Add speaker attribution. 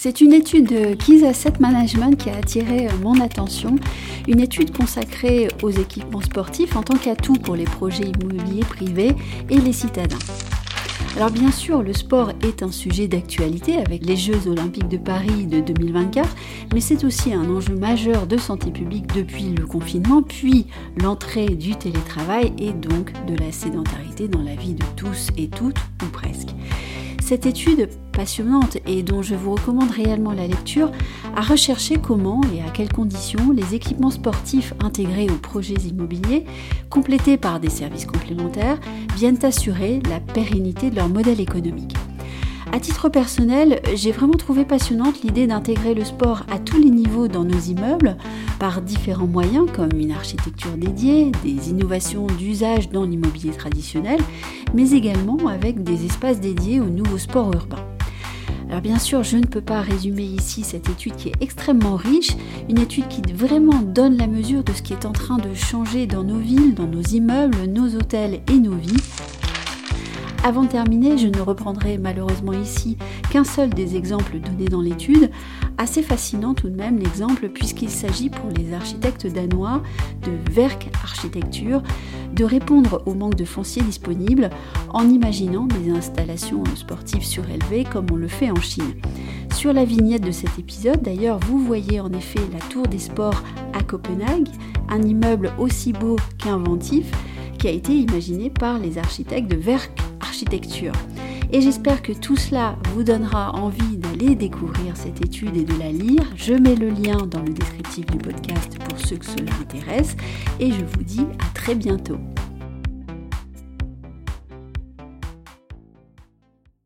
Speaker 1: C'est une étude de Keys Asset Management qui a attiré euh, mon attention, une étude consacrée aux équipements sportifs en tant qu'atout pour les projets immobiliers privés et les citadins. Alors bien sûr, le sport est un sujet d'actualité avec les Jeux olympiques de Paris de 2024, mais c'est aussi un enjeu majeur de santé publique depuis le confinement, puis l'entrée du télétravail et donc de la sédentarité dans la vie de tous et toutes, ou presque. Cette étude passionnante et dont je vous recommande réellement la lecture a recherché comment et à quelles conditions les équipements sportifs intégrés aux projets immobiliers, complétés par des services complémentaires, viennent assurer la pérennité de leur modèle économique. À titre personnel, j'ai vraiment trouvé passionnante l'idée d'intégrer le sport à tous les niveaux dans nos immeubles par différents moyens comme une architecture dédiée, des innovations d'usage dans l'immobilier traditionnel, mais également avec des espaces dédiés aux nouveaux sports urbains. Alors bien sûr, je ne peux pas résumer ici cette étude qui est extrêmement riche, une étude qui vraiment donne la mesure de ce qui est en train de changer dans nos villes, dans nos immeubles, nos hôtels et nos vies. Avant de terminer, je ne reprendrai malheureusement ici qu'un seul des exemples donnés dans l'étude, assez fascinant tout de même l'exemple puisqu'il s'agit pour les architectes danois de Werk Architecture de répondre au manque de foncier disponible en imaginant des installations sportives surélevées comme on le fait en Chine. Sur la vignette de cet épisode, d'ailleurs, vous voyez en effet la Tour des Sports à Copenhague, un immeuble aussi beau qu'inventif qui a été imaginé par les architectes de Werk architecture. Et j'espère que tout cela vous donnera envie d'aller découvrir cette étude et de la lire. Je mets le lien dans le descriptif du podcast pour ceux que cela intéresse. Et je vous dis à très bientôt.